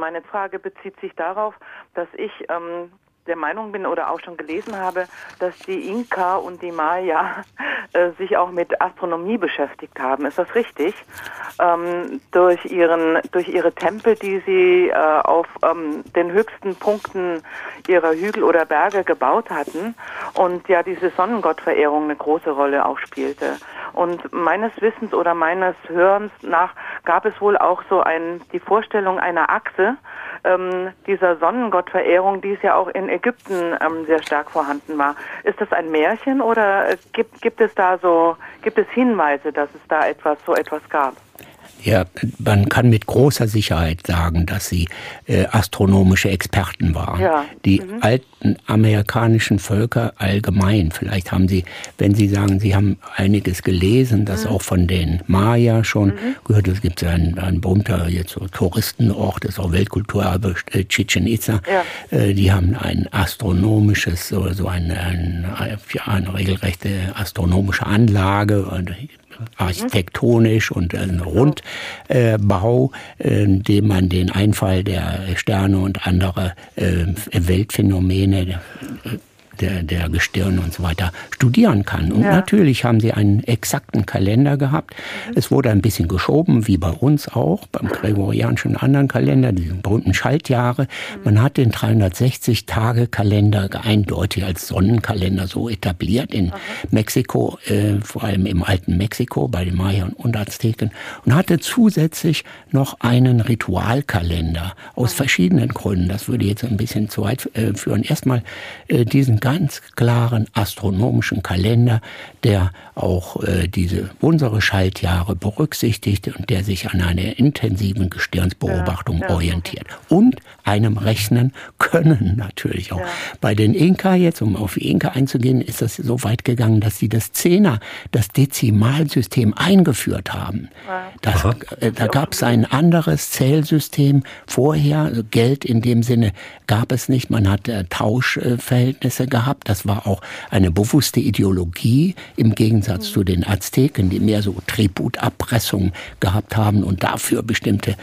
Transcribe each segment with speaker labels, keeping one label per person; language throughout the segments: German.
Speaker 1: meine Frage bezieht sich darauf, dass ich ähm, der Meinung bin oder auch schon gelesen habe, dass die Inka und die Maya äh, sich auch mit Astronomie beschäftigt haben. Ist das richtig? Ähm, durch ihren durch ihre Tempel, die sie äh, auf ähm, den höchsten Punkten ihrer Hügel oder Berge gebaut hatten und ja diese Sonnengottverehrung eine große Rolle auch spielte. Und meines Wissens oder meines Hörens nach gab es wohl auch so ein die Vorstellung einer Achse ähm, dieser Sonnengottverehrung, die es ja auch in Ägypten ähm, sehr stark vorhanden war. Ist das ein Märchen oder äh, gibt, gibt es da so, gibt es Hinweise, dass es da etwas, so etwas gab?
Speaker 2: Ja, man kann mit großer Sicherheit sagen, dass sie äh, astronomische Experten waren. Ja. Die mhm. alten amerikanischen Völker allgemein, vielleicht haben sie, wenn sie sagen, sie haben einiges gelesen, das mhm. auch von den Maya schon mhm. gehört. Es gibt ein, ein berühmter jetzt so Touristenort, das ist auch Weltkulturerbe äh, Chichen Itza. Ja. Äh, die haben ein astronomisches, so, so ein, ein, ja, eine regelrechte astronomische Anlage architektonisch und ein Rundbau, äh, dem man den Einfall der Sterne und andere äh, Weltphänomene der, der Gestirne und so weiter studieren kann. Und ja. natürlich haben sie einen exakten Kalender gehabt. Es wurde ein bisschen geschoben, wie bei uns auch, beim gregorianischen anderen Kalender, diesen berühmten Schaltjahre. Man hat den 360-Tage-Kalender eindeutig als Sonnenkalender so etabliert in. Mexiko, äh, vor allem im alten Mexiko, bei den Mayern und Azteken, und hatte zusätzlich noch einen Ritualkalender aus verschiedenen Gründen. Das würde jetzt ein bisschen zu weit äh, führen. Erstmal äh, diesen ganz klaren astronomischen Kalender, der auch äh, diese unsere Schaltjahre berücksichtigt und der sich an einer intensiven Gestirnsbeobachtung ja, ja. orientiert und einem rechnen können natürlich auch. Ja. Bei den Inka jetzt, um auf die Inka einzugehen, ist das so weit gegangen, dass sie das Zehner, das Dezimalsystem eingeführt haben. Das, äh, da gab es ein anderes Zählsystem vorher. Also Geld in dem Sinne gab es nicht. Man hat äh, Tauschverhältnisse gehabt gehabt. Das war auch eine bewusste Ideologie im Gegensatz mhm. zu den Azteken, die mehr so Tributabpressung gehabt haben und dafür bestimmte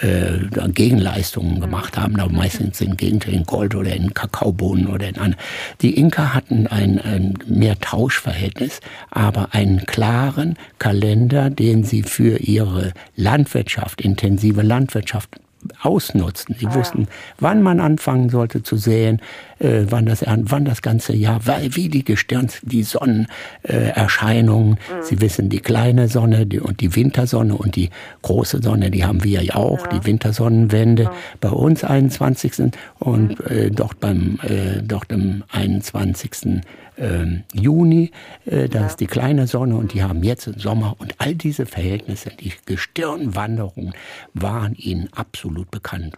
Speaker 2: äh, Gegenleistungen gemacht haben, aber meistens in Gegenteil in Gold oder in Kakaobohnen oder in anderen. Die Inka hatten ein, ein mehr Tauschverhältnis, aber einen klaren Kalender, den sie für ihre Landwirtschaft, intensive Landwirtschaft ausnutzten. Sie ah, wussten, wann man anfangen sollte zu säen, äh, wann, das, wann das ganze Jahr, wie die Gestirns, die Sonnenerscheinungen. Mhm. Sie wissen, die kleine Sonne die, und die Wintersonne und die große Sonne, die haben wir ja auch, ja. die Wintersonnenwende. Mhm. Bei uns 21. und mhm. äh, dort beim äh, dort am 21 ähm, Juni, äh, da ja. ist die kleine Sonne und die haben jetzt Sommer und all diese Verhältnisse, die Gestirnwanderungen waren ihnen absolut bekannt.